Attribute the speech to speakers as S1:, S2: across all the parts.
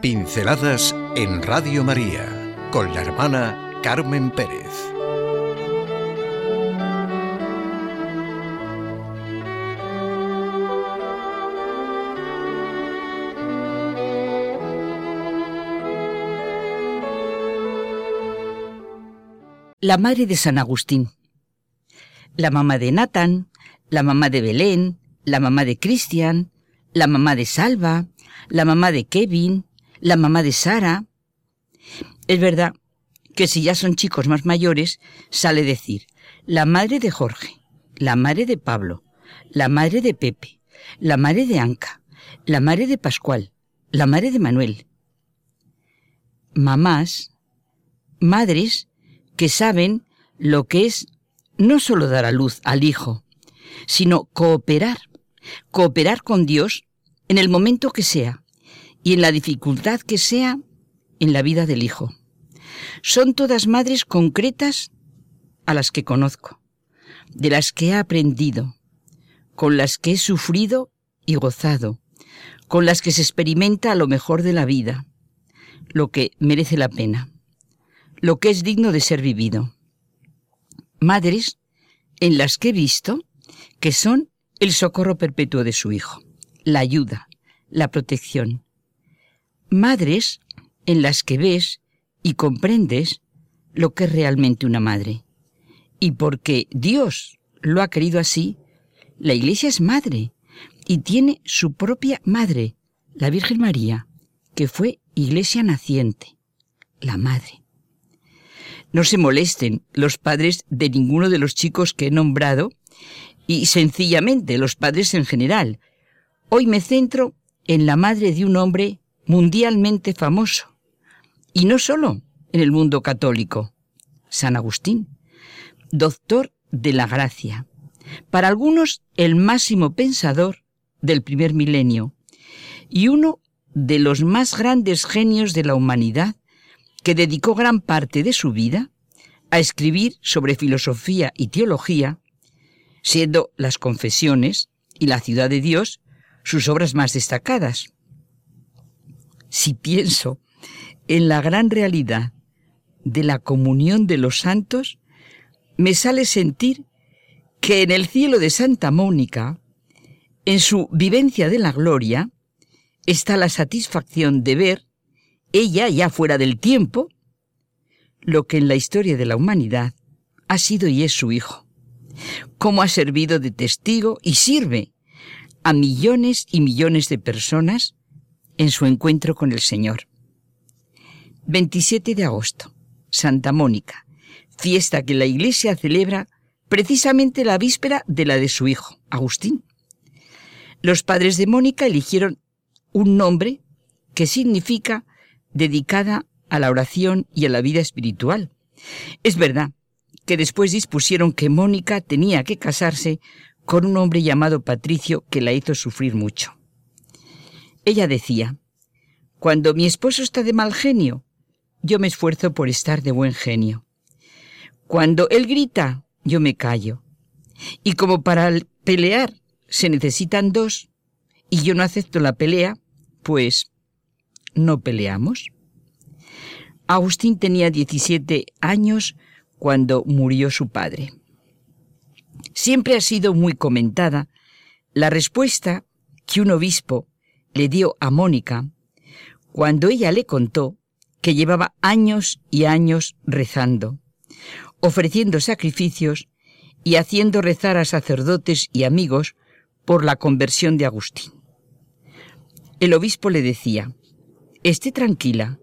S1: Pinceladas en Radio María con la hermana Carmen Pérez.
S2: La madre de San Agustín. La mamá de Nathan, la mamá de Belén, la mamá de Cristian, la mamá de Salva, la mamá de Kevin, la mamá de Sara. Es verdad que si ya son chicos más mayores, sale decir la madre de Jorge, la madre de Pablo, la madre de Pepe, la madre de Anca, la madre de Pascual, la madre de Manuel. Mamás, madres que saben lo que es no solo dar a luz al hijo, sino cooperar, cooperar con Dios en el momento que sea, y en la dificultad que sea en la vida del hijo. Son todas madres concretas a las que conozco, de las que he aprendido, con las que he sufrido y gozado, con las que se experimenta lo mejor de la vida, lo que merece la pena, lo que es digno de ser vivido. Madres en las que he visto que son el socorro perpetuo de su hijo, la ayuda, la protección, madres en las que ves y comprendes lo que es realmente una madre. Y porque Dios lo ha querido así, la Iglesia es madre y tiene su propia madre, la Virgen María, que fue Iglesia naciente, la madre. No se molesten los padres de ninguno de los chicos que he nombrado y sencillamente los padres en general. Hoy me centro en la madre de un hombre mundialmente famoso. Y no solo en el mundo católico. San Agustín, doctor de la gracia. Para algunos el máximo pensador del primer milenio y uno de los más grandes genios de la humanidad que dedicó gran parte de su vida a escribir sobre filosofía y teología, siendo las confesiones y la ciudad de Dios sus obras más destacadas si pienso en la gran realidad de la comunión de los santos, me sale sentir que en el cielo de Santa Mónica, en su vivencia de la gloria, está la satisfacción de ver, ella ya fuera del tiempo, lo que en la historia de la humanidad ha sido y es su Hijo, cómo ha servido de testigo y sirve a millones y millones de personas en su encuentro con el Señor. 27 de agosto, Santa Mónica, fiesta que la Iglesia celebra precisamente la víspera de la de su hijo, Agustín. Los padres de Mónica eligieron un nombre que significa dedicada a la oración y a la vida espiritual. Es verdad que después dispusieron que Mónica tenía que casarse con un hombre llamado Patricio que la hizo sufrir mucho. Ella decía, Cuando mi esposo está de mal genio, yo me esfuerzo por estar de buen genio. Cuando él grita, yo me callo. Y como para pelear se necesitan dos, y yo no acepto la pelea, pues no peleamos. Agustín tenía 17 años cuando murió su padre. Siempre ha sido muy comentada la respuesta que un obispo le dio a Mónica cuando ella le contó que llevaba años y años rezando, ofreciendo sacrificios y haciendo rezar a sacerdotes y amigos por la conversión de Agustín. El obispo le decía, esté tranquila,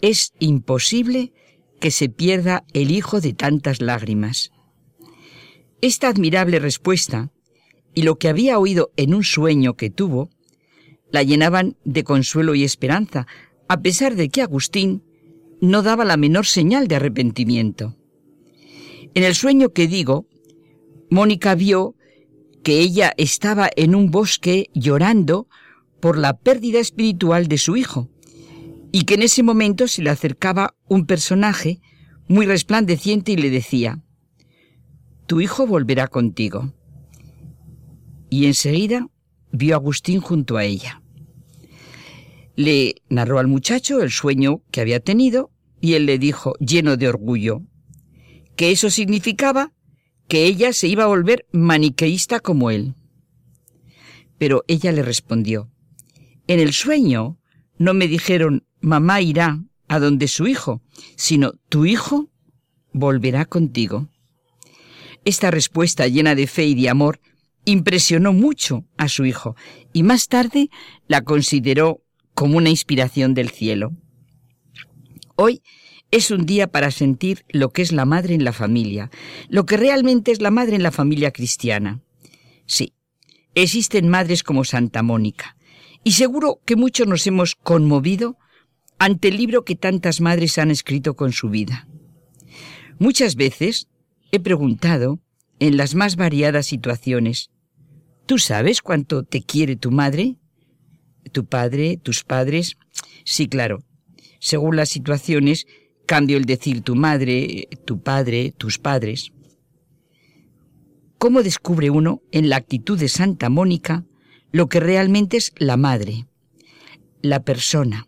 S2: es imposible que se pierda el hijo de tantas lágrimas. Esta admirable respuesta y lo que había oído en un sueño que tuvo, la llenaban de consuelo y esperanza, a pesar de que Agustín no daba la menor señal de arrepentimiento. En el sueño que digo, Mónica vio que ella estaba en un bosque llorando por la pérdida espiritual de su hijo, y que en ese momento se le acercaba un personaje muy resplandeciente y le decía, Tu hijo volverá contigo. Y enseguida vio a Agustín junto a ella. Le narró al muchacho el sueño que había tenido y él le dijo, lleno de orgullo, que eso significaba que ella se iba a volver maniqueísta como él. Pero ella le respondió, en el sueño no me dijeron mamá irá a donde su hijo, sino tu hijo volverá contigo. Esta respuesta llena de fe y de amor impresionó mucho a su hijo y más tarde la consideró como una inspiración del cielo. Hoy es un día para sentir lo que es la madre en la familia, lo que realmente es la madre en la familia cristiana. Sí, existen madres como Santa Mónica, y seguro que muchos nos hemos conmovido ante el libro que tantas madres han escrito con su vida. Muchas veces he preguntado, en las más variadas situaciones, ¿tú sabes cuánto te quiere tu madre? ¿Tu padre? ¿Tus padres? Sí, claro. Según las situaciones, cambio el decir tu madre, tu padre, tus padres. ¿Cómo descubre uno en la actitud de Santa Mónica lo que realmente es la madre, la persona,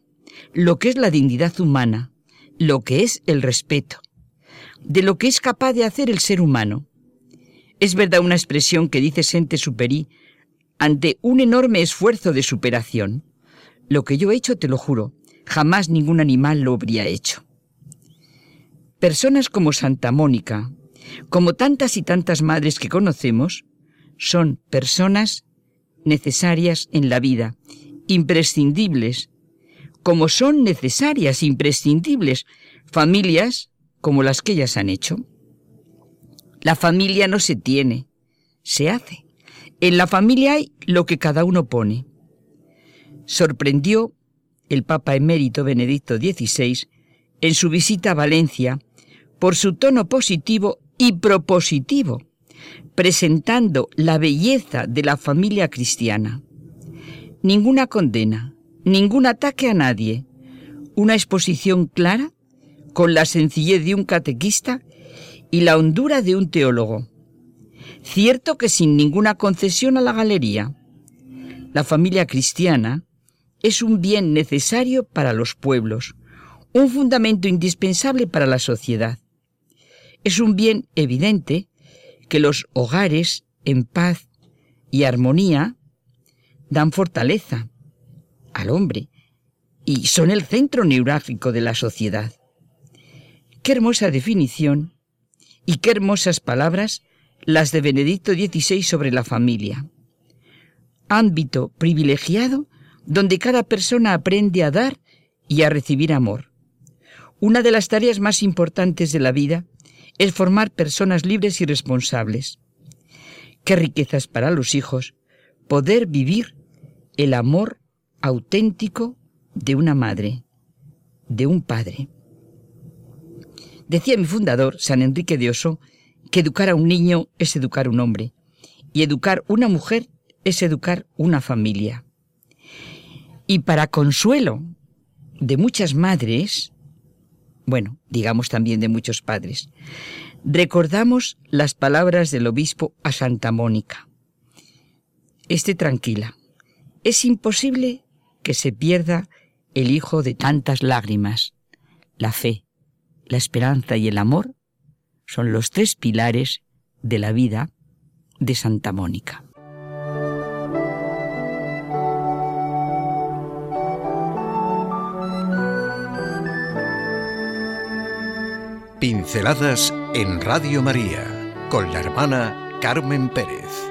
S2: lo que es la dignidad humana, lo que es el respeto, de lo que es capaz de hacer el ser humano? Es verdad una expresión que dice Sente Superi ante un enorme esfuerzo de superación. Lo que yo he hecho, te lo juro, jamás ningún animal lo habría hecho. Personas como Santa Mónica, como tantas y tantas madres que conocemos, son personas necesarias en la vida, imprescindibles, como son necesarias, imprescindibles, familias como las que ellas han hecho. La familia no se tiene, se hace. En la familia hay lo que cada uno pone. Sorprendió el Papa emérito Benedicto XVI en su visita a Valencia por su tono positivo y propositivo, presentando la belleza de la familia cristiana. Ninguna condena, ningún ataque a nadie, una exposición clara, con la sencillez de un catequista y la hondura de un teólogo. Cierto que sin ninguna concesión a la galería. La familia cristiana es un bien necesario para los pueblos, un fundamento indispensable para la sociedad. Es un bien evidente que los hogares en paz y armonía dan fortaleza al hombre y son el centro neurálgico de la sociedad. Qué hermosa definición y qué hermosas palabras las de Benedicto XVI sobre la familia. Ámbito privilegiado donde cada persona aprende a dar y a recibir amor. Una de las tareas más importantes de la vida es formar personas libres y responsables. Qué riquezas para los hijos poder vivir el amor auténtico de una madre, de un padre. Decía mi fundador, San Enrique de Oso, que educar a un niño es educar un hombre y educar una mujer es educar una familia. Y para consuelo de muchas madres, bueno, digamos también de muchos padres. Recordamos las palabras del obispo a Santa Mónica. Esté tranquila. Es imposible que se pierda el hijo de tantas lágrimas. La fe, la esperanza y el amor son los tres pilares de la vida de Santa Mónica.
S1: Pinceladas en Radio María con la hermana Carmen Pérez.